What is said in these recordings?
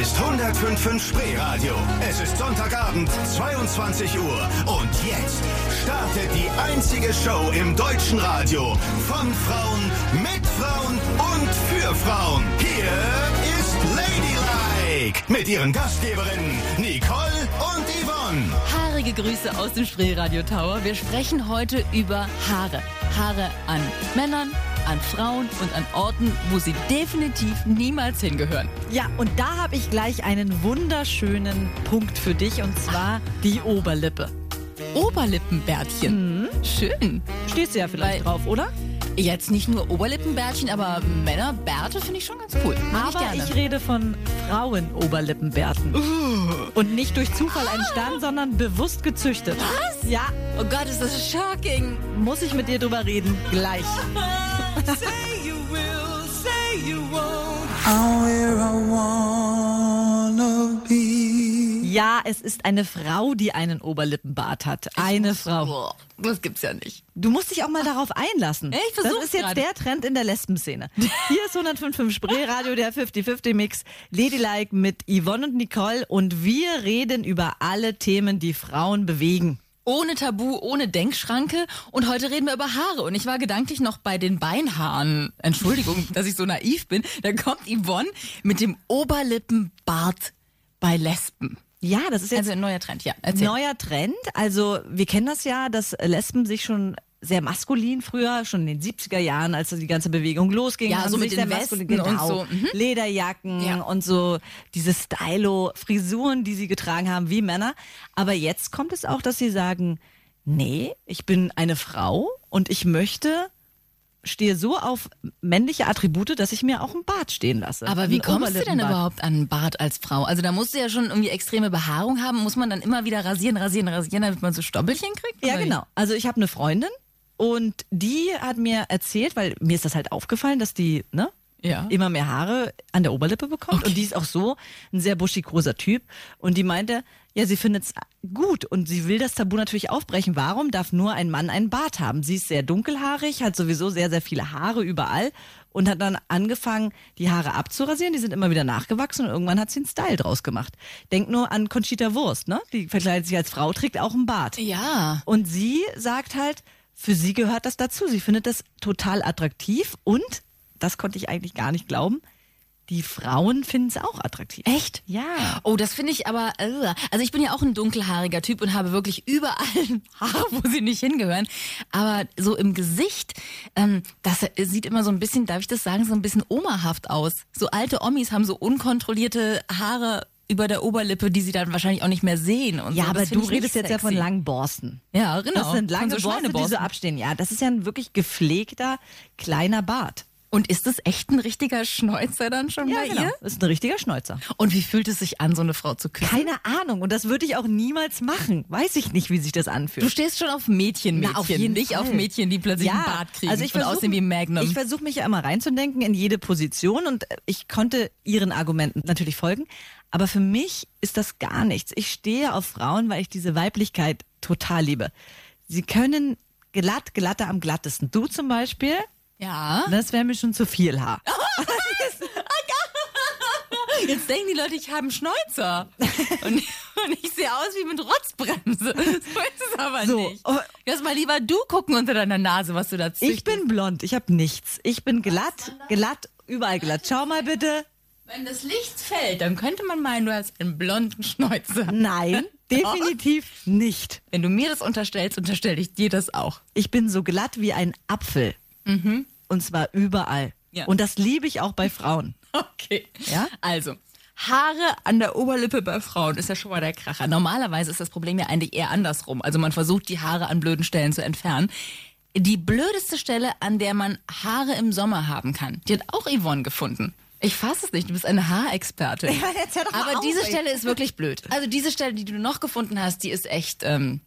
ist 105.5 Spreeradio. Es ist Sonntagabend, 22 Uhr. Und jetzt startet die einzige Show im deutschen Radio. Von Frauen, mit Frauen und für Frauen. Hier ist Ladylike. Mit ihren Gastgeberinnen Nicole und Yvonne. Haarige Grüße aus dem Spreeradio Tower. Wir sprechen heute über Haare. Haare an Männern, an Frauen und an Orten, wo sie definitiv niemals hingehören. Ja, und da habe ich gleich einen wunderschönen Punkt für dich und zwar die Oberlippe. Oberlippenbärtchen. Schön. Stehst du ja vielleicht Weil- drauf, oder? Jetzt nicht nur Oberlippenbärtchen, aber Männerbärte finde ich schon ganz cool. Mag ich Aber gerne. ich rede von Frauen-Oberlippenbärten. Und nicht durch Zufall entstanden, sondern bewusst gezüchtet. Was? Ja, oh Gott, ist das shocking. muss ich mit dir drüber reden. Gleich. Ja, es ist eine Frau, die einen Oberlippenbart hat. Eine Frau. Boah, das gibt's ja nicht. Du musst dich auch mal darauf einlassen. Ich versuch's Das ist jetzt grad. der Trend in der Lesbenszene. Hier ist 105.5 Spreeradio, der 50-50-Mix. Ladylike mit Yvonne und Nicole und wir reden über alle Themen, die Frauen bewegen. Ohne Tabu, ohne Denkschranke. Und heute reden wir über Haare. Und ich war gedanklich noch bei den Beinhaaren. Entschuldigung, dass ich so naiv bin. Da kommt Yvonne mit dem Oberlippenbart bei Lesben. Ja, das ist jetzt Also ein neuer Trend, ja. Erzähl. neuer Trend. Also wir kennen das ja, dass Lesben sich schon sehr maskulin früher, schon in den 70er Jahren, als die ganze Bewegung losging. Ja, so mit den Westen maskulin- und genau. so, mhm. Lederjacken Ja. und so diese Stylo-Frisuren, die sie getragen haben, wie Männer. Aber jetzt kommt es auch, dass sie sagen, nee, ich bin eine Frau und ich möchte stehe so auf männliche Attribute, dass ich mir auch einen Bart stehen lasse. Aber wie kommst du denn überhaupt an einen Bart als Frau? Also da musst du ja schon irgendwie extreme Behaarung haben. Muss man dann immer wieder rasieren, rasieren, rasieren, damit man so Stoppelchen kriegt? Ja, genau. Also ich habe eine Freundin und die hat mir erzählt, weil mir ist das halt aufgefallen, dass die ne, Ja. immer mehr Haare an der Oberlippe bekommt. Und die ist auch so ein sehr buschikoser Typ. Und die meinte, ja, sie findet es gut und sie will das Tabu natürlich aufbrechen. Warum darf nur ein Mann einen Bart haben? Sie ist sehr dunkelhaarig, hat sowieso sehr, sehr viele Haare überall und hat dann angefangen, die Haare abzurasieren. Die sind immer wieder nachgewachsen und irgendwann hat sie einen Style draus gemacht. Denk nur an Conchita Wurst, ne? Die verkleidet sich als Frau, trägt auch einen Bart. Ja. Und sie sagt halt, für sie gehört das dazu. Sie findet das total attraktiv und, das konnte ich eigentlich gar nicht glauben, die Frauen finden es auch attraktiv. Echt? Ja. Oh, das finde ich aber. äh, Also ich bin ja auch ein dunkelhaariger Typ und habe wirklich überall Haare, wo sie nicht hingehören. Aber so im Gesicht, ähm, das sieht immer so ein bisschen, darf ich das sagen, so ein bisschen omahaft aus. So alte Omis haben so unkontrollierte Haare über der Oberlippe, die sie dann wahrscheinlich auch nicht mehr sehen. Und Ja, so. aber du redest jetzt ja von sexy. langen Borsten. Ja, genau. Das sind lange so Borsten, die so abstehen. Ja, das ist ja ein wirklich gepflegter kleiner Bart. Und ist das echt ein richtiger Schnäuzer dann schon bei ihr? Das genau. ist ein richtiger Schnäuzer. Und wie fühlt es sich an, so eine Frau zu küssen? Keine Ahnung. Und das würde ich auch niemals machen. Weiß ich nicht, wie sich das anfühlt. Du stehst schon auf Mädchen, Mädchen, Na, auf jeden nicht Fall. auf Mädchen, die plötzlich einen Bart kriegen also ich und versuch- aussehen wie Magnum. Ich versuche mich ja immer reinzudenken in jede Position und ich konnte ihren Argumenten natürlich folgen. Aber für mich ist das gar nichts. Ich stehe auf Frauen, weil ich diese Weiblichkeit total liebe. Sie können glatt, glatter am glattesten. Du zum Beispiel, ja. das wäre mir schon zu viel Haar. Jetzt denken die Leute, ich habe einen Schnäuzer. Und, und ich sehe aus wie mit Rotzbremse. So ist es aber So, nicht. oh. Lass mal lieber du gucken unter deiner Nase, was du da Ich züchtest. bin blond, ich habe nichts. Ich bin glatt, glatt, überall glatt. Schau mal bitte. Wenn das Licht fällt, dann könnte man meinen, du hast einen blonden Schnäuzer. Nein, definitiv nicht. Wenn du mir das unterstellst, unterstelle ich dir das auch. Ich bin so glatt wie ein Apfel. Und zwar überall. Ja. Und das liebe ich auch bei Frauen. Okay. Ja? Also, Haare an der Oberlippe bei Frauen ist ja schon mal der Kracher. Normalerweise ist das Problem ja eigentlich eher andersrum. Also man versucht, die Haare an blöden Stellen zu entfernen. Die blödeste Stelle, an der man Haare im Sommer haben kann, die hat auch Yvonne gefunden. Ich fasse es nicht, du bist eine Haarexpertin. Ja, Aber auf, diese ey. Stelle ist wirklich blöd. Also diese Stelle, die du noch gefunden hast, die ist echt, ähm,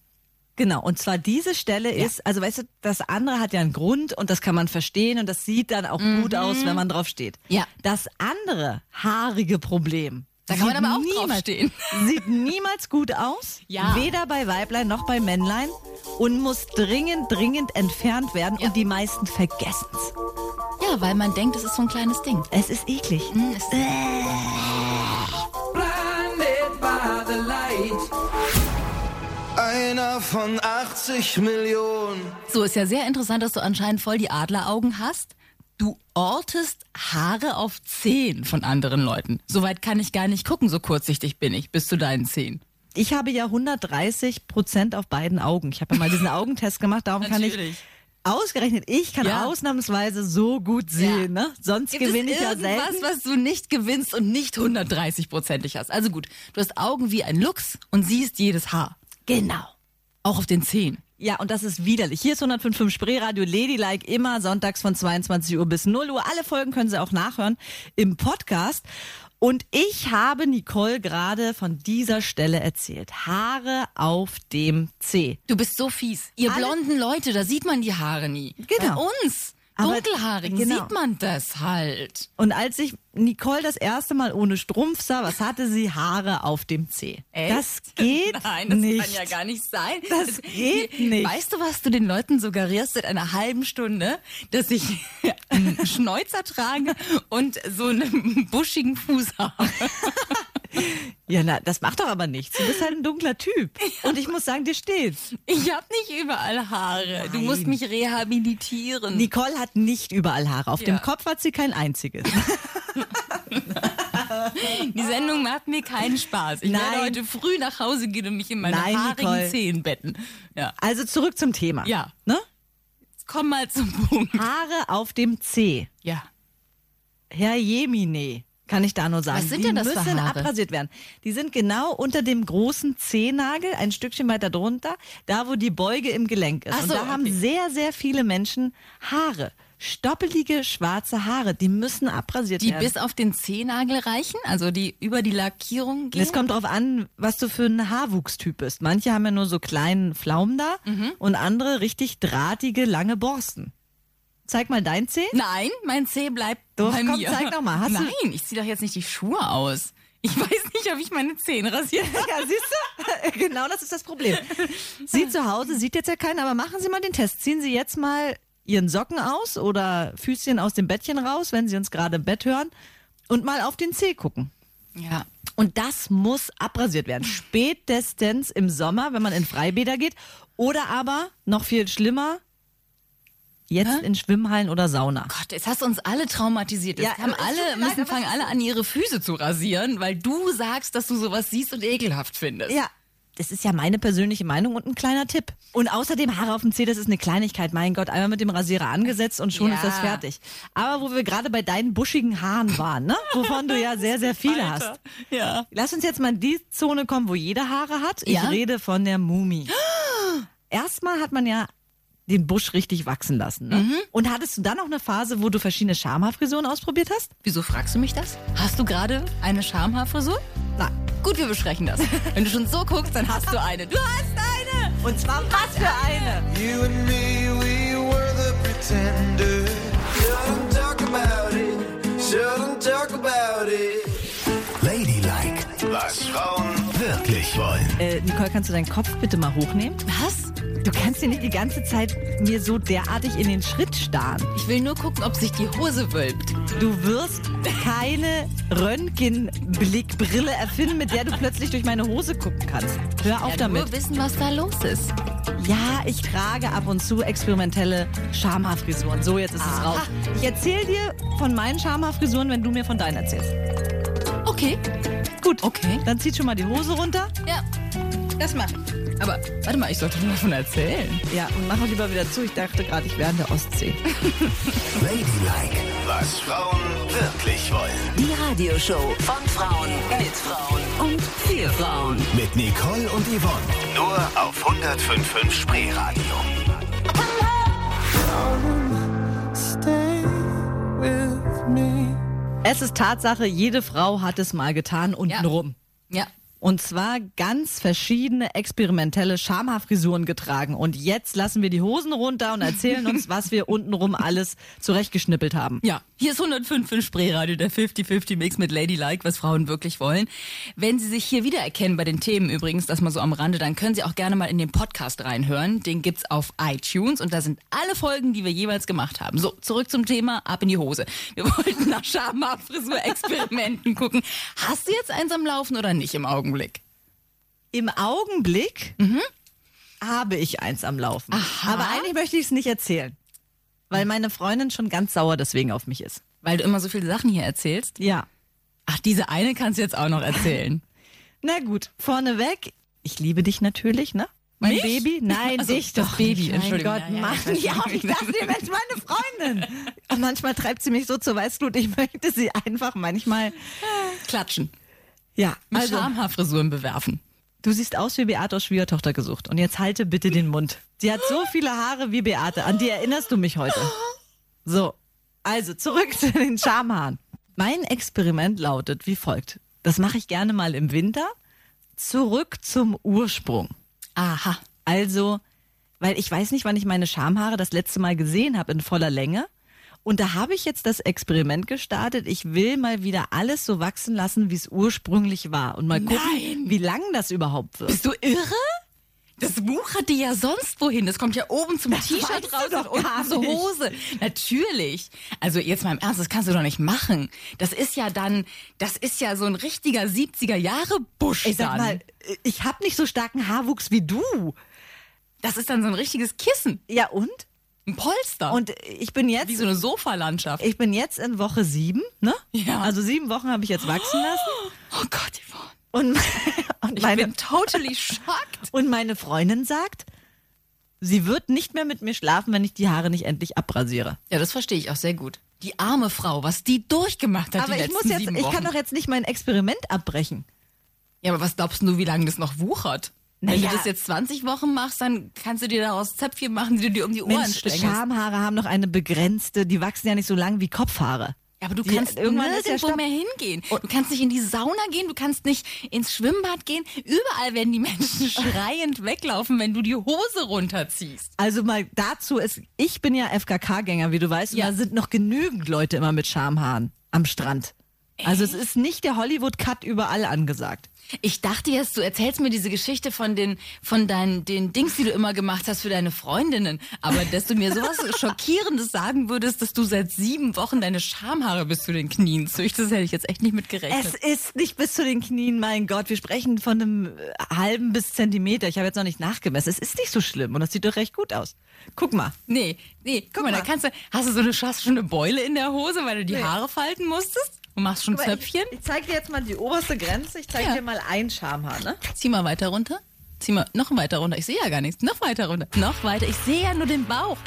Genau, und zwar diese Stelle ist, also weißt du, das andere hat ja einen Grund und das kann man verstehen und das sieht dann auch gut aus, wenn man drauf steht. Ja. Das andere haarige Problem. Da kann man aber auch niemals, draufstehen. Sieht niemals gut aus, ja. weder bei Weiblein noch bei Männlein und muss dringend, dringend entfernt werden ja. und die meisten vergessen es. Ja, weil man denkt, es ist so ein kleines Ding. Es ist eklig. Mm, es äh. Blinded by the light. Einer von 80 Millionen. So, ist ja sehr interessant, dass du anscheinend voll die Adleraugen hast. Du ortest Haare auf Zehen von anderen Leuten. Soweit kann ich gar nicht gucken, so kurzsichtig bin ich, bis zu deinen Zehen. Ich habe ja 130 Prozent auf beiden Augen. Ich habe ja mal diesen Augentest gemacht, darum kann ich ausgerechnet, ich kann Ja. ausnahmsweise so gut sehen. Ja. Ne? Sonst Gibt gewinne ich ja selten. was du nicht gewinnst und nicht 130-prozentig hast? Also gut, du hast Augen wie ein Luchs und siehst jedes Haar. Genau. Auch auf den Zehen. Ja, und das ist widerlich. Hier ist 105.5 Spreeradio Ladylike, immer sonntags von 22 Uhr bis 0 Uhr. Alle Folgen können Sie auch nachhören im Podcast. Und ich habe Nicole gerade von dieser Stelle erzählt. Haare auf dem C. Du bist so fies. Ihr Alle- blonden Leute, da sieht man die Haare nie. Genau. Bei uns, Aber- Dunkelhaarigen, genau. sieht man das halt. Und als ich Nicole das erste Mal ohne Strumpf sah, was hatte sie? Haare auf dem C. Das geht Nein, das nicht. kann ja gar nicht sein. Das geht nicht. Weißt du, was du den Leuten suggerierst seit einer halben Stunde? Dass ich einen Schnäuzer trage und so einen buschigen Fuß habe. Ja, na, das macht doch aber nichts. Du bist halt ein dunkler Typ. Und ich muss sagen, dir steht's. Ich habe nicht überall Haare. Du Nein. musst mich rehabilitieren. Nicole hat nicht überall Haare. Auf Ja. dem Kopf hat sie kein einziges. Die Sendung macht mir keinen Spaß. Ich Nein. werde heute früh nach Hause gehen und mich in meine Nein, haarigen Nicole. Zehen betten. Ja. Also zurück zum Thema. Ja. Ne? Jetzt komm mal zum Punkt. Haare auf dem C. Ja. Herr Jemine, kann ich da nur sagen. Was sind die denn das für müssen Haare? abrasiert werden. Die sind genau unter dem großen Zehennagel, ein Stückchen weiter drunter, da wo die Beuge im Gelenk ist. Ach Und so, da haben okay. sehr, sehr viele Menschen Haare. Stoppelige schwarze Haare, die müssen abrasiert Die werden. bis auf den Zehennagel reichen, also die über die Lackierung gehen. Es kommt drauf an, was du für ein Haarwuchstyp bist. Manche haben ja nur so kleinen Pflaumen da Mhm. und andere richtig drahtige, lange Borsten. Zeig mal dein Zeh. Nein, mein Zeh bleibt Doch, bei komm, mir. zeig doch mal. Hast du- Nein, ich ziehe doch jetzt nicht die Schuhe aus. Ich weiß nicht, ob ich meine Zehen rasiert habe. Ja, siehst du? Genau das ist das Problem. Sie zu Hause sieht jetzt ja keiner, aber machen Sie mal den Test. Ziehen Sie jetzt mal Ihren Socken aus oder Füßchen aus dem Bettchen raus, wenn Sie uns gerade im Bett hören und mal auf den Zeh gucken. Ja. Und das muss abrasiert werden. Spätestens im Sommer, wenn man in Freibäder geht. Oder aber, noch viel schlimmer, jetzt in Schwimmhallen oder Sauna. Gott, jetzt hast du uns alle traumatisiert. Jetzt Ja, haben alle, leid, müssen aber fangen alle an, ihre Füße zu rasieren, weil du sagst, dass du sowas siehst und ekelhaft findest. Ja, das ist ja meine persönliche Meinung und ein kleiner Tipp. Und außerdem Haare auf dem Zeh, das ist eine Kleinigkeit. Mein Gott, einmal mit dem Rasierer angesetzt und schon Ja. ist das fertig. Aber wo wir gerade bei deinen buschigen Haaren waren, ne? wovon du ja sehr, sehr viele hast. Alter. Ja. Lass uns jetzt mal in die Zone kommen, wo jeder Haare hat. Ich Ja? rede von der Mumie. Erstmal hat man ja den Busch richtig wachsen lassen. Ne? Und hattest du dann noch eine Phase, wo du verschiedene Schamhaarfrisuren ausprobiert hast? Wieso fragst du mich das? Hast du gerade eine Schamhaarfrisur? Nein. Gut, wir besprechen das. Wenn du schon so guckst, dann hast du eine. Du hast eine! Und zwar was für eine? You and me, we were the pretenders. Nicole, kannst du deinen Kopf bitte mal hochnehmen? Was? Du kannst dir nicht die ganze Zeit mir so derartig in den Schritt starren. Ich will nur gucken, ob sich die Hose wölbt. Du wirst keine Röntgenblickbrille erfinden, mit der du plötzlich durch meine Hose gucken kannst. Hör auf ja, damit. Nur wissen, was da los ist. Ja, ich trage ab und zu experimentelle Schamhaarfrisuren. So, jetzt ist es Aha. raus. Ich erzähle dir von meinen Schamhaarfrisuren, wenn du mir von deinen erzählst. Okay. Gut. Okay. Dann zieh schon mal die Hose runter. Ja, das mach ich. Aber warte mal, ich sollte dir davon erzählen. Ja, und mach auch lieber wieder zu. Ich dachte gerade, ich wäre an der Ostsee. Ladylike, was Frauen wirklich wollen. Die Radioshow von Frauen mit Frauen und für Frauen. Mit Nicole und Yvonne. Nur auf 105.5 Spreeradio. Es ist Tatsache, jede Frau hat es mal getan untenrum. Ja. Und zwar ganz verschiedene experimentelle Schamhaarfrisuren getragen. Und jetzt lassen wir die Hosen runter und erzählen uns, was wir untenrum alles zurechtgeschnippelt haben. Ja, hier ist 105 für Spreeradio, der 50-50-Mix mit Ladylike, was Frauen wirklich wollen. Wenn Sie sich hier wiedererkennen bei den Themen übrigens, das mal so am Rande, dann können Sie auch gerne mal in den Podcast reinhören. Den gibt's auf iTunes und da sind alle Folgen, die wir jeweils gemacht haben. So, zurück zum Thema, ab in die Hose. Wir wollten nach Schamhaarfrisur-Experimenten gucken. Hast du jetzt eins am Laufen oder nicht im Augenblick? Im Augenblick, habe ich eins am Laufen. Aha. Aber eigentlich möchte ich es nicht erzählen. Weil meine Freundin schon ganz sauer deswegen auf mich ist. Weil du immer so viele Sachen hier erzählst. Ja. Ach, diese eine kannst du jetzt auch noch erzählen. Na gut, vorneweg. Ich liebe dich natürlich, ne? Mein Mich? Baby? Nein, Also, dich das doch. Baby, nicht. Entschuldigung. Mein Gott, Ja, ja, mach weiß auf. Ich dachte, ihr Mensch, meine Freundin. Und manchmal treibt sie mich so zur Weißglut. Ich möchte sie einfach manchmal. Klatschen. Ja, Mit also Schamhaarfrisuren bewerfen. du siehst aus wie Beate aus Schwiegertochter gesucht. Und jetzt halte bitte den Mund. Sie hat so viele Haare wie Beate. An die erinnerst du mich heute. So, also zurück zu den Schamhaaren. Mein Experiment lautet wie folgt. Das mache ich gerne mal im Winter. Zurück zum Ursprung. Aha. Also, weil ich weiß nicht, wann ich meine Schamhaare das letzte Mal gesehen habe in voller Länge. Und da habe ich jetzt das Experiment gestartet. Ich will mal wieder alles so wachsen lassen, wie es ursprünglich war. Und mal gucken, Nein. wie lang das überhaupt wird. Bist du irre? Das wuchert dir ja sonst wohin. Das kommt ja oben zum T-Shirt raus und unten zur. Hose. Natürlich. Also jetzt mal im Ernst, das kannst du doch nicht machen. Das ist ja dann, das ist ja so ein richtiger 70er Jahre Busch Ich sag mal, ich habe nicht so starken Haarwuchs wie du. das ist dann so ein richtiges Kissen, Ja und? Ein Polster. Und ich bin jetzt, wie so eine Sofalandschaft. ich bin jetzt in Woche sieben, ne? Ja. Also sieben Wochen habe ich jetzt wachsen lassen. Oh Gott, Yvonne. Und, und Ich meine, bin totally shocked. Und meine Freundin sagt, sie wird nicht mehr mit mir schlafen, wenn ich die Haare nicht endlich abrasiere. Ja, das verstehe ich auch sehr gut. Die arme Frau, was die durchgemacht hat Aber die ich letzten muss jetzt, ich kann doch jetzt nicht mein Experiment abbrechen. Ja, aber was glaubst du, wie lange das noch wuchert? Wenn Naja. du das jetzt 20 Wochen machst, dann kannst du dir daraus Zöpfchen machen, die du dir um die Ohren Mensch, steckelst. Schamhaare haben doch eine begrenzte, die wachsen ja nicht so lang wie Kopfhaare. Ja, aber du Die- kannst irgendwann nirgendwo mehr hingehen. Du kannst nicht in die Sauna gehen, du kannst nicht ins Schwimmbad gehen. Überall werden die Menschen schreiend weglaufen, wenn du die Hose runterziehst. Also mal dazu ist, ich bin ja FKK-Gänger, wie du weißt, Ja. und da sind noch genügend Leute immer mit Schamhaaren am Strand. Also es ist nicht der Hollywood-Cut überall angesagt. Ich dachte jetzt, du erzählst mir diese Geschichte von den, von deinen, den Dings, die du immer gemacht hast für deine Freundinnen. Aber dass du mir sowas Schockierendes sagen würdest, dass du seit sieben Wochen deine Schamhaare bis zu den Knien züchtest, hätte ich jetzt echt nicht mit gerechnet. Es ist nicht bis zu den Knien, mein Gott. Wir sprechen von einem äh, halben bis Zentimeter. Ich habe jetzt noch nicht nachgemessen. Es ist nicht so schlimm und das sieht doch recht gut aus. Guck mal. Nee, nee, guck, mal, mal. da kannst du, hast du so eine, hast schon eine Beule in der Hose, weil du die Haare falten musstest? Und machst schon Zöpfchen? Ich, ich zeige dir jetzt mal die oberste Grenze. Ich zeige Ja. dir mal ein Schamhaar, ne? Zieh mal weiter runter. Zieh mal noch weiter runter. Ich sehe ja gar nichts. Noch weiter runter. Noch weiter. Ich sehe ja nur den Bauch.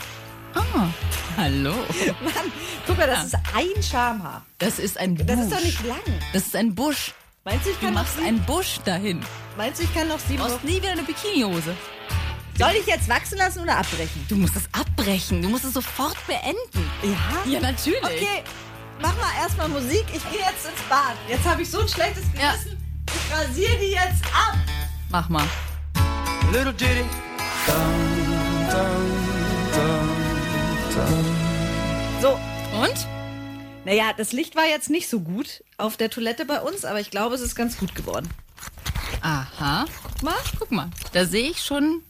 Ah, hallo. Mann, guck mal, das ist ein Schamhaar. Das ist ein Busch. Das ist doch nicht lang. Das ist ein Busch. Meinst du, ich Du kann noch machst einen Busch dahin. meinst du, ich kann noch sieben Du brauchst nie wieder eine Bikinihose. Soll ich jetzt wachsen lassen oder abbrechen? Du musst es abbrechen. Du musst es sofort beenden. Ja. Ja, natürlich. Okay, mach mal erstmal Musik. Ich gehe jetzt ins Bad. Jetzt habe ich so ein schlechtes Ja. Gewissen. Ich rasiere die jetzt ab. Mach mal. Little ditty. Dum, dum, dum, dum. So, Und? naja, das Licht war jetzt nicht so gut auf der Toilette bei uns, aber ich glaube, es ist ganz gut geworden. Aha. Guck mal. Guck mal. Da sehe ich schon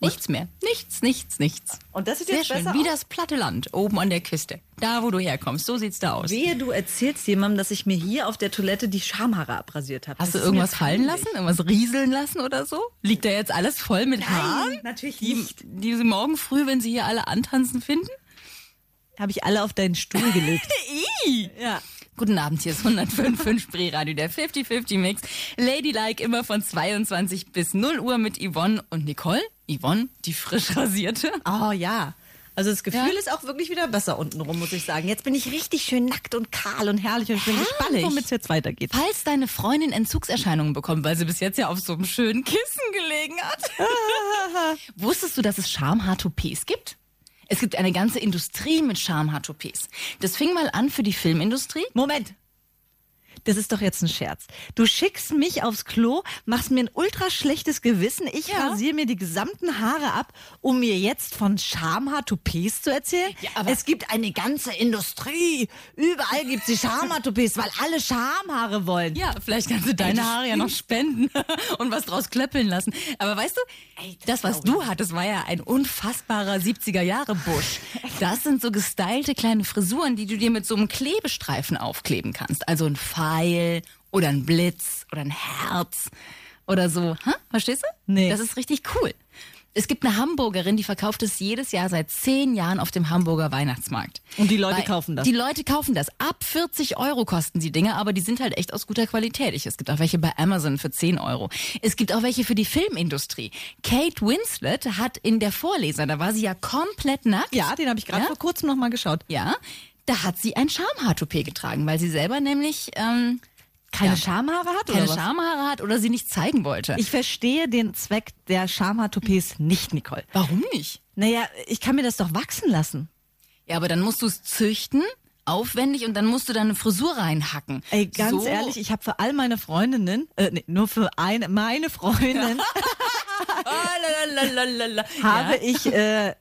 nichts mehr. Nichts, nichts, nichts. Und das sieht Sehr jetzt schön. besser Wie das platte Land oben an der Küste. Da, wo du herkommst. So sieht's da aus. Wehe, du erzählst jemandem, dass ich mir hier auf der Toilette die Schamhaare abrasiert habe. Hast du irgendwas fallen lassen? Irgendwas rieseln lassen oder so? Liegt da jetzt alles voll mit Haaren? natürlich Die, nicht. die sie morgen früh, wenn sie hier alle antanzen, finden? Habe ich alle auf deinen Stuhl gelegt. ja. Guten Abend, hier ist 105.5 Spreeradio, der 50-50 Mix. Ladylike immer von 22 bis 0 Uhr mit Yvonne und Nicole. Yvonne, die frisch rasierte. Oh ja. Also das Gefühl Ja. ist auch wirklich wieder besser untenrum, muss ich sagen. Jetzt bin ich richtig schön nackt und kahl und herrlich und ich bin gespannt, womit es jetzt weitergeht. Falls deine Freundin Entzugserscheinungen bekommt, weil sie bis jetzt ja auf so einem schönen Kissen gelegen hat. Wusstest du, dass es Schamhaartoupets gibt? Es gibt eine ganze Industrie mit Schamhaartoupets. Das fing mal an für die Filmindustrie. Moment. Das ist doch jetzt ein Scherz. Du schickst mich aufs Klo, machst mir ein ultra schlechtes Gewissen, ich Ja. rasiere mir die gesamten Haare ab, um mir jetzt von Schamhaar-Toupets zu erzählen? Ja, aber- es gibt eine ganze Industrie. Überall gibt es Schamhaar-Toupets, weil alle Schamhaare wollen. Ja, vielleicht kannst du deine Haare ja noch spenden und was draus klöppeln lassen. Aber weißt du, Ey, das das, was du hattest, war ja ein unfassbarer 70er-Jahre-Busch. Das sind so gestylte kleine Frisuren, die du dir mit so einem Klebestreifen aufkleben kannst. Also ein Pfeil oder ein Blitz oder ein Herz oder so. Ha? Verstehst du? Nee. Das ist richtig cool. Es gibt eine Hamburgerin, die verkauft es jedes Jahr seit zehn Jahren auf dem Hamburger Weihnachtsmarkt. Und die Leute kaufen das? Die Leute kaufen das. Ab 40 Euro kosten die Dinge, aber die sind halt echt aus guter Qualität. Ich, es gibt auch welche bei Amazon für 10 Euro. Es gibt auch welche für die Filmindustrie. Kate Winslet hat in der Vorleser, da war sie ja komplett nackt. Ja, den habe ich gerade Ja? vor kurzem noch mal geschaut. Ja, da hat sie ein Schamhaartoupet getragen, weil sie selber nämlich ähm, Keine Ja. Schamhaare hat keine oder was? Schamhaare hat oder sie nicht zeigen wollte. Ich verstehe den Zweck der Schamhaartoupets nicht, Nicole. Warum nicht? Naja, ich kann mir das doch wachsen lassen. Ja, aber dann musst du es züchten, aufwendig und dann musst du deine Frisur reinhacken. Ey, ganz so. ehrlich, ich habe für all meine Freundinnen, äh, nee, nur für eine, meine Freundin, Ah, lalalala. habe ich äh,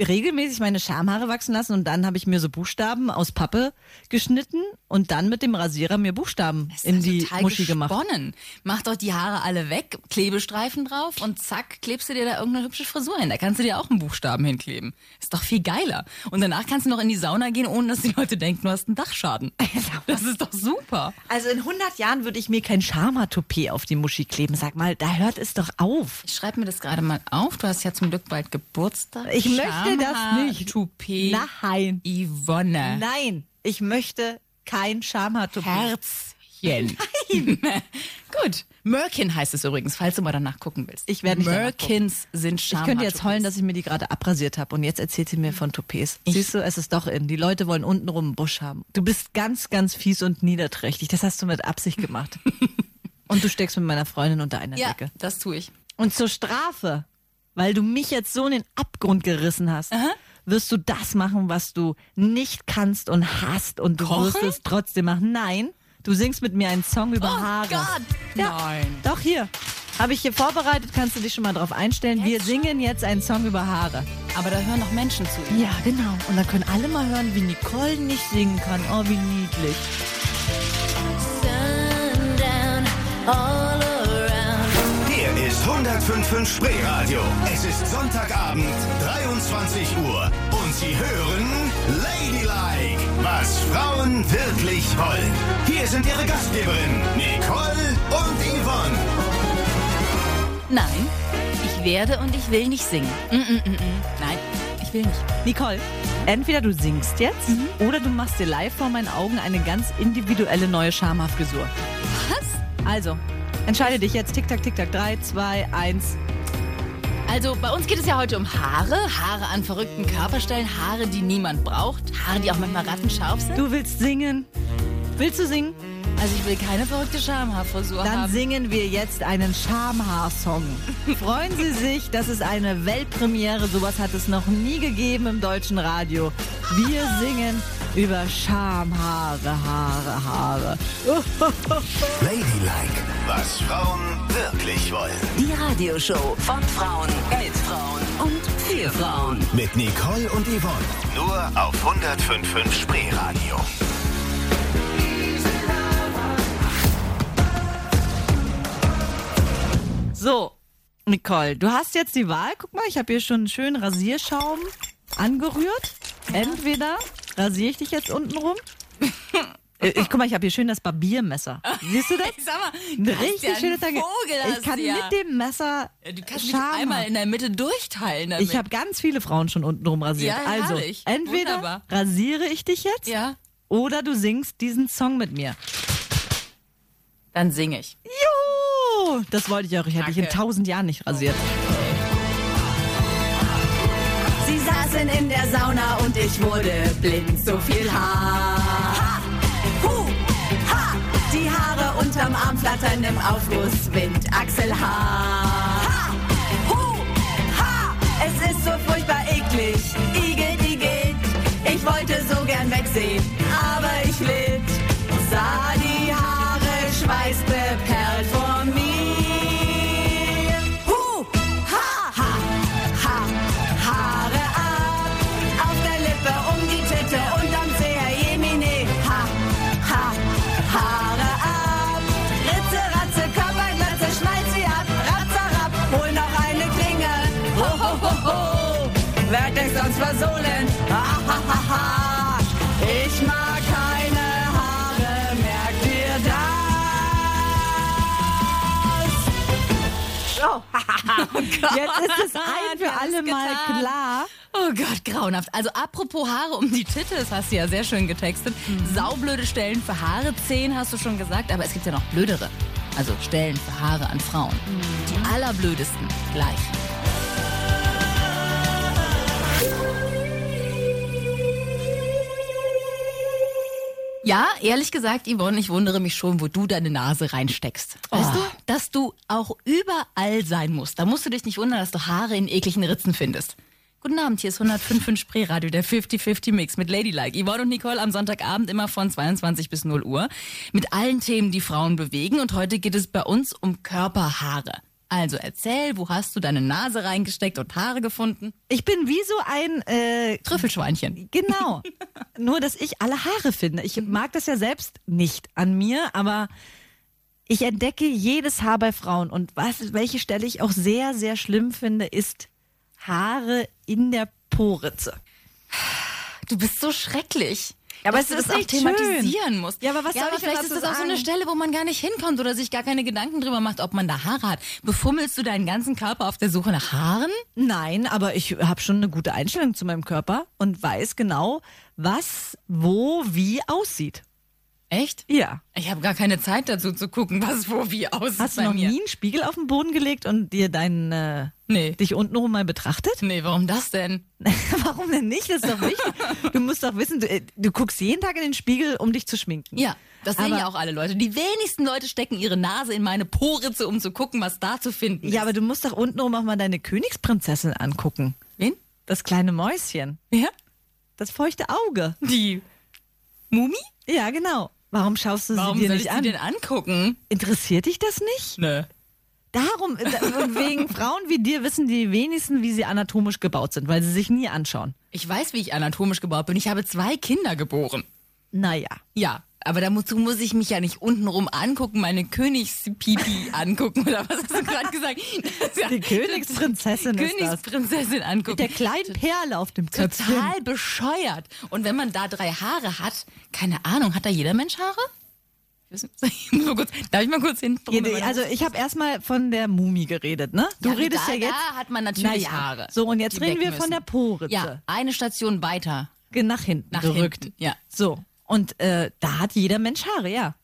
regelmäßig meine Schamhaare wachsen lassen und dann habe ich mir so Buchstaben aus Pappe geschnitten und dann mit dem Rasierer mir Buchstaben in die Muschi gemacht. gesponnen. Mach doch die Haare alle weg, Klebestreifen drauf und zack, klebst du dir da irgendeine hübsche Frisur hin. Da kannst du dir auch einen Buchstaben hinkleben. Ist doch viel geiler. Und danach kannst du noch in die Sauna gehen, ohne dass die Leute denken, du hast einen Dachschaden. Das ist doch super. Also in 100 Jahren würde ich mir kein Schamhaartoupet auf die Muschi kleben. Sag mal, da hört es doch auf. Ich schreibe mir das gerade mal auf. Du hast ja zum Glück bald Geburtstag. Ich möchte das nicht. Toupet. Nein. Yvonne. Nein, ich möchte kein Schamhaartoupet. Herzchen. Gut. Merkin heißt es übrigens, falls du mal danach gucken willst. Ich werde nicht Merkins sind Ich könnte jetzt heulen, dass ich mir die gerade abrasiert habe und jetzt erzählt sie mir von Toupets. Siehst du, es ist doch in. Die Leute wollen untenrum einen Busch haben. Du bist ganz, ganz fies und niederträchtig. Das hast du mit Absicht gemacht. und du steckst mit meiner Freundin unter einer Ja, Decke. das tue ich. Und zur Strafe, weil du mich jetzt so in den Abgrund gerissen hast, wirst du das machen, was du nicht kannst und hast und du Kochen? wirst es trotzdem machen. Nein, du singst mit mir einen Song über Oh Haare. Gott. Ja. Nein. Doch hier. Habe ich hier vorbereitet, kannst du dich schon mal drauf einstellen. Wir singen jetzt einen Song über Haare. Aber da hören noch Menschen zu. Ja, genau. Und dann können alle mal hören, wie Nicole nicht singen kann. Oh, wie niedlich. Hier ist 105.5 Spreeradio. Es ist Sonntagabend, 23 Uhr. Und Sie hören Ladylike, was Frauen wirklich wollen. Hier sind Ihre Gastgeberinnen, Nicole und Yvonne. Nein, ich werde und ich will nicht singen. Mm, mm, mm, mm. Nein, ich will nicht. Nicole, entweder du singst jetzt oder du machst dir live vor meinen Augen eine ganz individuelle neue Schamhaarfrisur. Was? Also, entscheide dich jetzt. Tick, tack, tick, tack. 3, 2, 1. Also bei uns geht es ja heute um Haare. Haare an verrückten Körperstellen. Haare, die niemand braucht. Haare, die auch manchmal rattenscharf sind. Du willst singen? Willst du singen? Also ich will keine verrückte Schamhaarfrisur Dann haben. singen wir jetzt einen Schamhaar-Song. Freuen Sie sich, das ist eine Weltpremiere. Sowas hat es noch nie gegeben im deutschen Radio. Wir singen über Schamhaare, Haare, Haare. Ladylike, was Frauen wirklich wollen. Die Radioshow von Frauen mit Frauen und für Frauen. Mit Nicole und Yvonne. Nur auf 105.5 Spreeradio. So, Nicole, du hast jetzt die Wahl. Guck mal, ich habe hier schon schön Rasierschaum angerührt. Entweder rasiere ich dich jetzt unten rum. Äh, Ich guck mal, ich habe hier schön das Barbiermesser. Siehst du das? Ich sag mal, Ein du hast richtig schönes Danke. Vogel Ich kann ja. mit dem Messer Du kannst mich einmal in der Mitte durchteilen damit. Ich habe ganz viele Frauen schon untenrum rasiert. Ja, also, herrlich. entweder Wunderbar. rasiere ich dich jetzt Ja, oder du singst diesen Song mit mir. dann singe ich. Juhu! Das wollte ich auch. Ich hätte dich in tausend Jahren nicht rasiert. Sie saßen in der Sauna und ich wurde blind, so viel Haar. Ha, hu, ha, die Haare unterm Arm flattern im Aufgusswind, Achselhaar. Ha, hu, ha, es ist so furchtbar eklig, Igitt, Igitt. Ich wollte so gern wegsehen, Werd dich sonst versohlen. Ha, ha, ha, ha. Ich mag keine Haare, merkt ihr das? Oh, ha. Jetzt ist es ein für alle Mal klar. Oh Gott, grauenhaft. Also apropos Haare um die Titel, das hast du ja sehr schön getextet. Saublöde Stellen für Haare, 10 hast du schon gesagt, aber es gibt ja noch blödere. Also Stellen für Haare an Frauen. Die allerblödesten gleich. Ja, ehrlich gesagt, Yvonne, ich wundere mich schon, wo du deine Nase reinsteckst. Weißt du, dass du auch überall sein musst. Da musst du dich nicht wundern, dass du Haare in ekligen Ritzen findest. Guten Abend, hier ist 105 Spreeradio, der 50-50 Mix mit Ladylike. Yvonne und Nicole am Sonntagabend immer von 22 bis 0 Uhr. Mit allen Themen, die Frauen bewegen. Und heute geht es bei uns um Körperhaare. Also erzähl, wo hast du deine Nase reingesteckt und Haare gefunden? Ich bin wie so ein äh, Trüffelschweinchen. Genau. Nur, dass ich alle Haare finde. Ich mag das ja selbst nicht an mir, aber ich entdecke jedes Haar bei Frauen. Und was, welche Stelle ich auch sehr, sehr schlimm finde, ist Haare in der Poritze. Du bist so schrecklich. Ja, aber dass es du ist das auch nicht thematisieren schön. musst. Ja, aber was ja, soll aber vielleicht ist das auch so eine sagen? Stelle, wo man gar nicht hinkommt oder sich gar keine Gedanken drüber macht, ob man da Haare hat. Befummelst du deinen ganzen Körper auf der Suche nach Haaren? Nein, aber ich habe schon eine gute Einstellung zu meinem Körper und weiß genau, was, wo, wie aussieht. Echt? Ja. Ich habe gar keine Zeit dazu zu gucken, was wo wie aussieht Hast du noch mir. nie einen Spiegel auf den Boden gelegt und dir deinen, äh, Nee. dich untenrum mal betrachtet? Nee, warum das denn? Warum denn nicht? Das ist doch wichtig. Du musst doch wissen, du, äh, du guckst jeden Tag in den Spiegel, um dich zu schminken. Ja, das sehen Aber- ja auch alle Leute. Die wenigsten Leute stecken ihre Nase in meine Poritze, um zu gucken, was da zu finden ist. Ja, aber du musst doch untenrum auch mal deine Königsprinzessin angucken. Wen? Das kleine Mäuschen. Ja? Das feuchte Auge. Die Mumi? Ja, genau. Warum schaust du Warum sie dir soll nicht ich an? sie denn angucken? Interessiert dich das nicht? Nö. Darum, äh, wegen Frauen wie dir wissen die wenigsten, wie sie anatomisch gebaut sind, weil sie sich nie anschauen. Ich weiß, wie ich anatomisch gebaut bin. Ich habe zwei Kinder geboren. Naja. Ja, aber dazu muss ich mich ja nicht untenrum angucken, meine Königspipi angucken oder was hast du gerade gesagt? Ja- Die Königsprinzessin ist das. Königsprinzessin angucken. Mit der kleinen Perle auf dem Köpfchen. Total bescheuert. Und wenn man da drei Haare hat, keine Ahnung, hat da jeder Mensch Haare? Ich muss mal kurz, darf ich mal kurz hinten? Ja, Also ich habe erstmal von der Mumie geredet, ne? Du Ja, redest da, ja jetzt. Da hat man natürlich Naja. Haare. So, und jetzt reden wir von müssen. der Poritze. Ja, eine Station weiter. Nach hinten Nach gerückt. hinten, ja. So. Und äh, da hat jeder Mensch Haare, ja.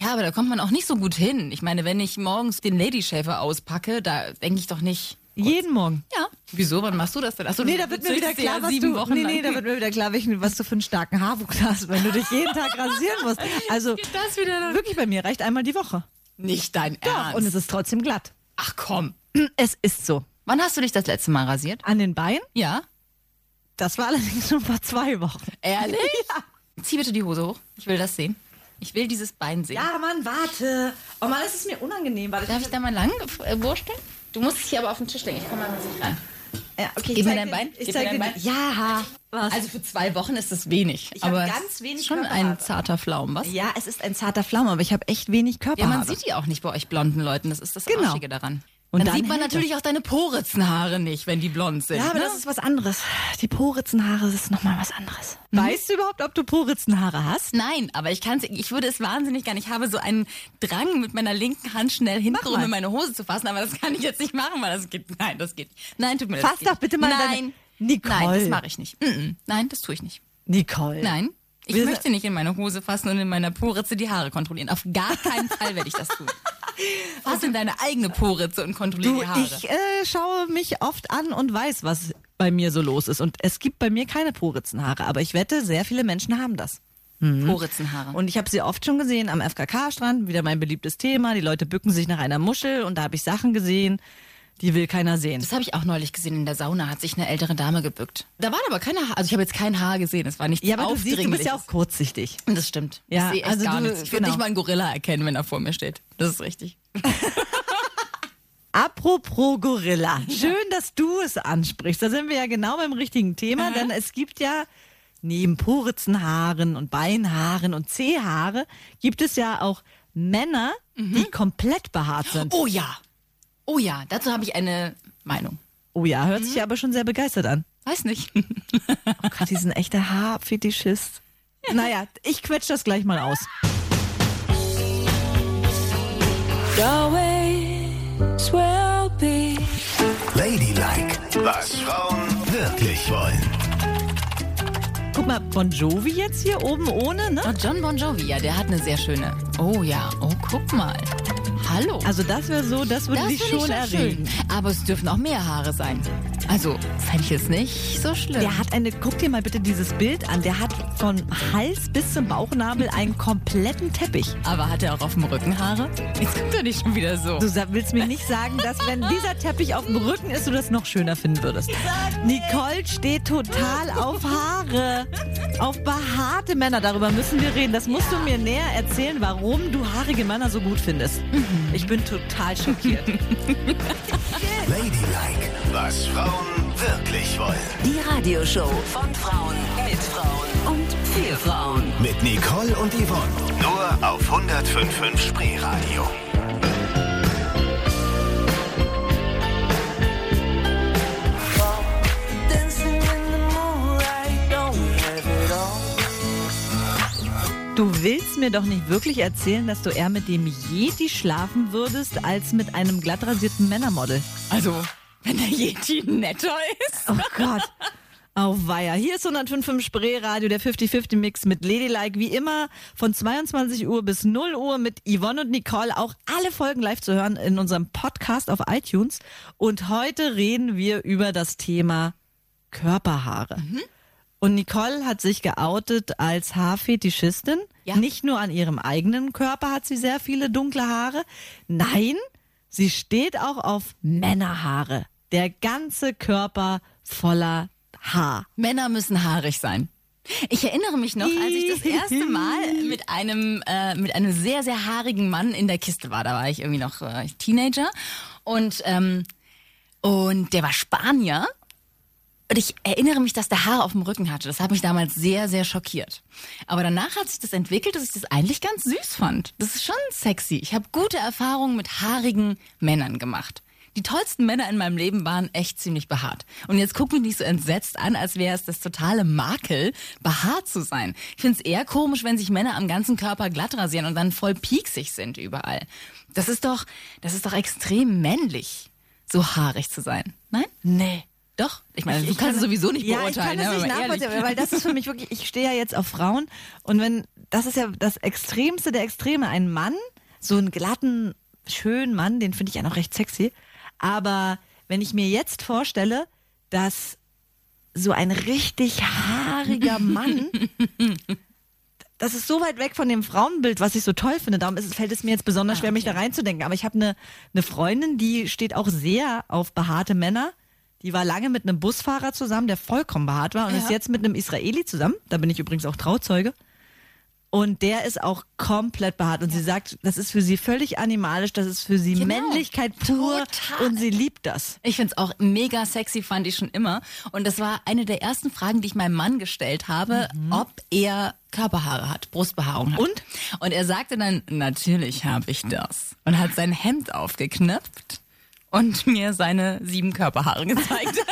Ja, aber da kommt man auch nicht so gut hin. Ich meine, wenn ich morgens den Lady Shaver auspacke, da denke ich doch nicht. Jeden Morgen. Ja. Wieso? Wann machst du das denn? Achso, Nee, da wird mir wieder ja klar, was sieben du, Wochen nee, nee, da wird mir wieder klar, was du für einen starken Haarwuchs hast, wenn du dich jeden Tag rasieren musst. Also wirklich bei mir reicht einmal die Woche. Nicht dein Ernst. Und es ist trotzdem glatt. Ach komm. Es ist so. Wann hast du dich das letzte Mal rasiert? An den Beinen, Ja. das war allerdings schon vor zwei Wochen. Ehrlich? Zieh bitte die Hose hoch. Ich will das sehen. Ich will dieses Bein sehen. Ja, Mann, warte. Oh Mann, das ist mir unangenehm. Warte, Darf ich da mal lang äh, wursteln? Du musst es hier aber auf den Tisch legen. Ich komme mal mit sich ran. Ja, okay, Gib mir dein Bein. Ich Gib zeig mir dein die- Ja, was? Also für zwei Wochen ist das wenig. Ich aber ganz es wenig ist schon ein zarter Flaum, was? ja, es ist ein zarter Pflaume, aber ich habe echt wenig Ja, Körperhaare. man sieht die auch nicht bei euch blonden Leuten. Das ist das Genau. Arschige daran. Und dann, dann sieht man natürlich auch deine Poritzenhaare nicht, wenn die blond sind. Ja, aber ne? das ist was anderes. Die Poritzenhaare ist nochmal was anderes. Weißt du überhaupt, ob du Poritzenhaare hast? Nein, aber ich kann's, ich würde es wahnsinnig gerne. Ich habe so einen Drang, mit meiner linken Hand schnell hintenrum in meine Hose zu fassen, aber das kann ich jetzt nicht machen, weil das geht. Nein, das geht. nicht. Nein, tut mir leid. Fass doch bitte mal deine- Nein, Nicole. Nein, das mache ich nicht. Nein, das tue ich nicht. Nicole. Nein. Ich Wir- möchte nicht in meine Hose fassen und in meiner Poritze die Haare kontrollieren. Auf gar keinen Fall werde ich das tun. Fass in deine eigene Poritze und kontrolliere Haare. ich äh, schaue mich oft an und weiß, was bei mir so los ist. Und es gibt bei mir keine Poritzenhaare, aber ich wette, sehr viele Menschen haben das. Poritzenhaare. Und ich habe sie oft schon gesehen am FKK-Strand, wieder mein beliebtes Thema. Die Leute bücken sich nach einer Muschel und da habe ich Sachen gesehen, die will keiner sehen. Das habe ich auch neulich gesehen in der Sauna, hat sich eine ältere Dame gebückt. Da waren aber keine Haare, also ich habe jetzt kein Haar gesehen, es war nichts Ja, aber du siehst, du bist ja auch kurzsichtig. Das stimmt. Ja, ich sehe also gar du- nichts. Ich würde genau. nicht mal einen Gorilla erkennen, wenn er vor mir steht. Das ist richtig. Apropos Gorilla. Schön, dass du es ansprichst. Da sind wir ja genau beim richtigen Thema, denn es gibt ja neben Poritzenhaaren und Beinhaaren und Zehhaare gibt es ja auch Männer, die komplett behaart sind. Oh ja. Oh ja, dazu habe ich eine Meinung. Oh ja, hört sich ja aber schon sehr begeistert an. Weiß nicht. Oh Gott, die sind echter Haarfetischist. Naja, ich quetsch das gleich mal aus. Be. Was Frauen wirklich wollen. Guck mal, Bon Jovi jetzt hier oben ohne, ne? Oh, John Bon Jovi, ja, der hat eine sehr schöne. Oh ja, oh, guck mal. Hallo. Also das wäre so, das würde das dich schon erregen. schön. Aber es dürfen auch mehr Haare sein. Also, fände ich jetzt nicht so schlimm. Der hat eine, guck dir mal bitte dieses Bild an, der hat von Hals bis zum Bauchnabel einen kompletten Teppich. Aber hat er auch auf dem Rücken Haare? Jetzt kommt er nicht schon wieder so. Du willst mir nicht sagen, dass wenn dieser Teppich auf dem Rücken ist, du das noch schöner finden würdest. Nicole steht total auf Haare, auf behaarte Männer. Darüber müssen wir reden. Das musst du mir näher erzählen, warum du haarige Männer so gut findest. Ich bin total schockiert. Ladylike, was Frauen wirklich wollen. Die Radioshow von Frauen mit Frauen und für Frauen. Mit Nicole und Yvonne. Nur auf 105.5 Spreeradio. Du willst mir doch nicht wirklich erzählen, dass du eher mit dem Yeti schlafen würdest, als mit einem glatt rasierten Männermodel. Also, wenn der Yeti netter ist. Oh Gott. Auweia. Hier ist 105.5 Spreeradio, der 50-50-Mix mit Ladylike. Wie immer von 22 Uhr bis 0 Uhr mit Yvonne und Nicole. Auch alle Folgen live zu hören in unserem Podcast auf iTunes. Und heute reden wir über das Thema Körperhaare. Und Nicole hat sich geoutet als Haarfetischistin. Ja. Nicht nur an ihrem eigenen Körper hat sie sehr viele dunkle Haare. Nein, sie steht auch auf Männerhaare. Der ganze Körper voller Haar. Männer müssen haarig sein. Ich erinnere mich noch, als ich das erste Mal mit einem äh, mit einem sehr sehr haarigen Mann in der Kiste war. Da war ich irgendwie noch äh, Teenager und ähm, und der war Spanier. Und ich erinnere mich, dass der Haare auf dem Rücken hatte. Das hat mich damals sehr, sehr schockiert. Aber danach hat sich das entwickelt, dass ich das eigentlich ganz süß fand. Das ist schon sexy. Ich habe gute Erfahrungen mit haarigen Männern gemacht. Die tollsten Männer in meinem Leben waren echt ziemlich behaart. Und jetzt guck mich nicht so entsetzt an, als wäre es das totale Makel, behaart zu sein. Ich finde es eher komisch, wenn sich Männer am ganzen Körper glatt rasieren und dann voll pieksig sind überall. Das ist doch, das ist doch extrem männlich, so haarig zu sein. Nein? Nee. Doch. Ich meine, du kannst es sowieso nicht ja, beurteilen. ich kann ne, das nicht ehrlich nachvollziehen, weil das ist für mich wirklich, ich stehe ja jetzt auf Frauen und wenn, das ist ja das Extremste der Extreme, ein Mann, so einen glatten, schönen Mann, den finde ich ja noch recht sexy, aber wenn ich mir jetzt vorstelle, dass so ein richtig haariger Mann, das ist so weit weg von dem Frauenbild, was ich so toll finde. Darum ist, es- fällt es mir jetzt besonders schwer, mich da reinzudenken. Aber ich habe eine, eine Freundin, die steht auch sehr auf behaarte Männer. Die war lange mit einem Busfahrer zusammen, der vollkommen behaart war und ist jetzt mit einem Israeli zusammen. Da bin ich übrigens auch Trauzeuge. Und der ist auch komplett behaart. Und sie sagt, das ist für sie völlig animalisch, das ist für sie Genau. Männlichkeit pur Total. und sie liebt das. Ich find's auch mega sexy, fand ich schon immer. Und das war eine der ersten Fragen, die ich meinem Mann gestellt habe, ob er Körperhaare hat, Brustbehaarung hat. Und? Und er sagte dann, natürlich habe ich das. Und hat sein Hemd aufgeknöpft und mir seine sieben Körperhaare gezeigt.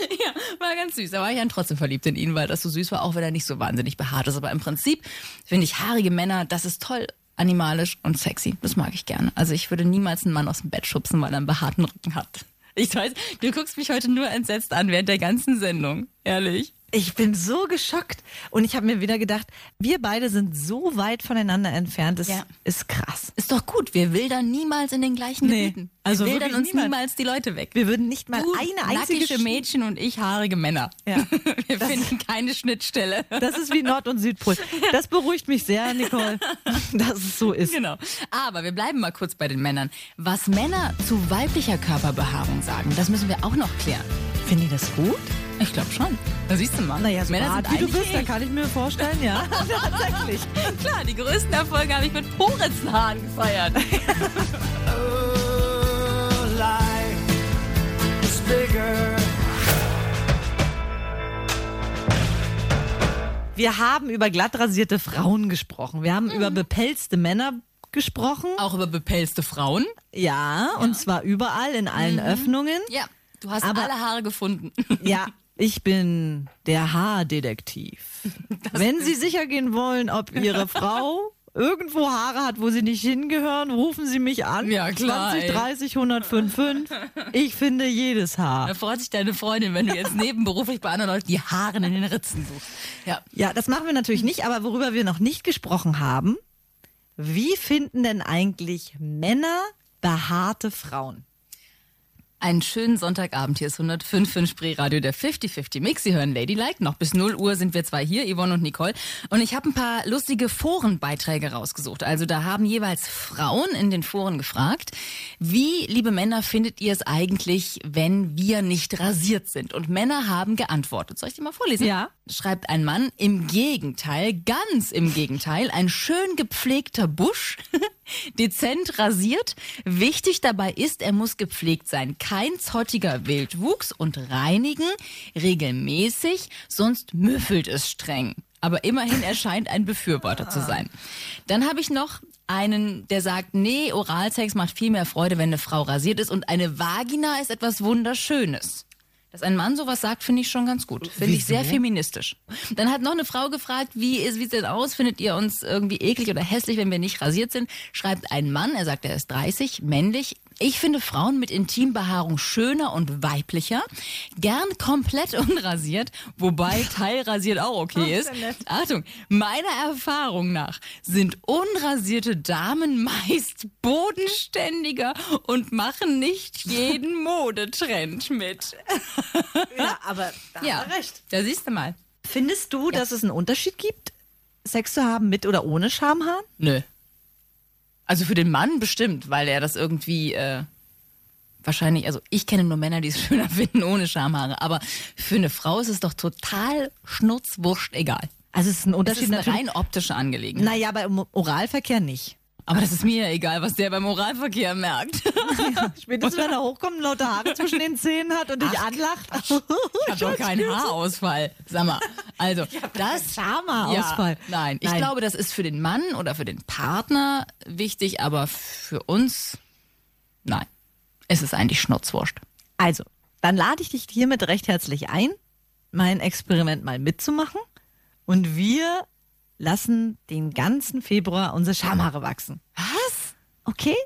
ja, war ganz süß. Da war ich dann trotzdem verliebt in ihn, weil das so süß war, auch wenn er nicht so wahnsinnig behaart ist. Aber im Prinzip finde ich haarige Männer, das ist toll. Animalisch und sexy. Das mag ich gerne. Also ich würde niemals einen Mann aus dem Bett schubsen, weil er einen behaarten Rücken hat. Ich weiß, du guckst mich heute nur entsetzt an während der ganzen Sendung. Ehrlich. Ich bin so geschockt und ich habe mir wieder gedacht, wir beide sind so weit voneinander entfernt. Das Ja. ist krass. Ist doch gut. Wir wildern niemals in den gleichen Nee, Gebieten. also wir wildern uns niemals. niemals die Leute weg. Wir würden nicht mal Du, eine einzige nackige Sch- Mädchen und ich haarige Männer. Ja. Wir finden keine Schnittstelle. Das ist wie Nord- und Südpol. Das beruhigt mich sehr, Nicole, dass es so ist. Genau. Aber wir bleiben mal kurz bei den Männern. Was Männer zu weiblicher Körperbehaarung sagen, das müssen wir auch noch klären. Finden die das gut? Ich glaube schon. Da siehst du mal. Naja, so Männer behaart sind wie du bist, da kann ich mir vorstellen, ja. Tatsächlich. Klar, die größten Erfolge habe ich mit Poritzenhaaren gefeiert. Oh, life is bigger. Wir haben über glatt rasierte Frauen gesprochen. Wir haben über bepelzte Männer gesprochen. Auch über bepelzte Frauen. Ja, und zwar überall in allen Öffnungen. Ja, du hast Aber- alle Haare gefunden. Ja, ich bin der Haardetektiv. Wenn Sie sicher gehen wollen, ob Ihre Frau irgendwo Haare hat, wo sie nicht hingehören, rufen Sie mich an. Ja, klar, 20, ey. 30, 105. Ich finde jedes Haar. Da freut sich deine Freundin, wenn du jetzt nebenberuflich bei anderen Leuten die Haare in den Ritzen suchst. Ja. Ja, das machen wir natürlich nicht, aber worüber wir noch nicht gesprochen haben, wie finden denn eigentlich Männer behaarte Frauen? Einen schönen Sonntagabend. Hier ist 105 in Spreeradio, der 50-50 Mix. Sie hören Ladylike. Noch bis 0 Uhr sind wir zwei hier, Yvonne und Nicole. Und ich habe ein paar lustige Forenbeiträge rausgesucht. Also da haben jeweils Frauen in den Foren gefragt, wie, liebe Männer, findet ihr es eigentlich, wenn wir nicht rasiert sind? Und Männer haben geantwortet. Soll ich die mal vorlesen? Ja. Schreibt ein Mann, im Gegenteil, ganz im Gegenteil, ein schön gepflegter Busch, dezent rasiert. Wichtig dabei ist, er muss gepflegt sein. Kein zottiger Wildwuchs und reinigen regelmäßig, sonst müffelt es streng. Aber immerhin erscheint ein Befürworter zu sein. Dann habe ich noch einen, der sagt, nee, Oralsex macht viel mehr Freude, wenn eine Frau rasiert ist und eine Vagina ist etwas Wunderschönes. Dass ein Mann sowas sagt, finde ich schon ganz gut. Finde ich sehr feministisch. Dann hat noch eine Frau gefragt, wie ist, wie sieht denn aus? Findet ihr uns irgendwie eklig oder hässlich, wenn wir nicht rasiert sind? Schreibt ein Mann, er sagt, er ist 30, männlich. Ich finde Frauen mit Intimbehaarung schöner und weiblicher. Gern komplett unrasiert, wobei teilrasiert auch okay ist. Achtung, meiner Erfahrung nach sind unrasierte Damen meist bodenständiger und machen nicht jeden Modetrend mit. Ja, aber da Ja, recht. Da siehst du mal. Findest du, dass es einen Unterschied gibt, Sex zu haben mit oder ohne Schamhaar? Nö. Also für den Mann bestimmt, weil er das irgendwie äh, wahrscheinlich, also ich kenne nur Männer, die es schöner finden ohne Schamhaare, aber für eine Frau ist es doch total schnutzwurscht egal. Also es ist ein Das Unterschied ist eine rein optische Angelegenheit. Naja, aber im Oralverkehr nicht. Aber das ist mir ja egal, was der beim Oralverkehr merkt. Spätestens wenn er hochkommt lauter Haare zwischen den Zähnen hat und dich anlacht. Ich habe doch keinen Haarausfall. Sag mal, also das Schamhaarausfall. Ja, nein, ich Nein. glaube, das ist für den Mann oder für den Partner wichtig, aber für uns nein. Es ist eigentlich Schnutzwurscht. Also, dann lade ich dich hiermit recht herzlich ein, mein Experiment mal mitzumachen. Und wir lassen den ganzen Februar unsere Schamhaare wachsen. Was? Okay?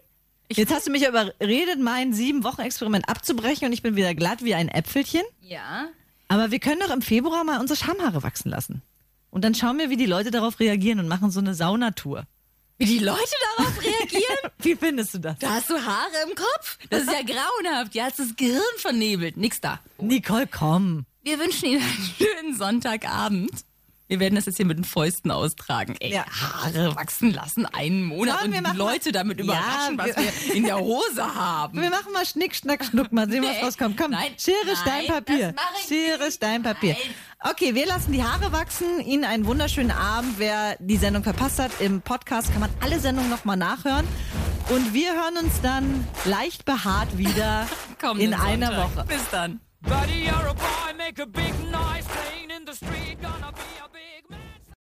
Jetzt hast du mich überredet, mein sieben Wochen Experiment abzubrechen und ich bin wieder glatt wie ein Äpfelchen. Ja. Aber wir können doch im Februar mal unsere Schamhaare wachsen lassen. Und dann schauen wir, wie die Leute darauf reagieren und machen so eine Saunatour. Wie die Leute darauf reagieren? Wie findest du das? Da hast du Haare im Kopf. Das ist ja grauenhaft. Ja, hast das Gehirn vernebelt. Nix da. Nicole, komm. Wir wünschen Ihnen einen schönen Sonntagabend. Wir werden das jetzt hier mit den Fäusten austragen. Ey, Ja. Haare wachsen lassen, einen Monat Komm, und wir die Leute damit Ja, überraschen, was wir- wir in der Hose haben. Wir machen mal Schnick, Schnack, Schnuck, mal sehen, was rauskommt. Komm, Nein. Schere, Nein, Stein, Papier. Schere. Stein, Papier. Nein. Okay, wir lassen die Haare wachsen. Ihnen einen wunderschönen Abend. Wer die Sendung verpasst hat, im Podcast kann man alle Sendungen nochmal nachhören. Und wir hören uns dann leicht behaart wieder in einer Sonntag. Woche. Bis dann. Buddy, you're a boy, make a big noise playing in the street. Gonna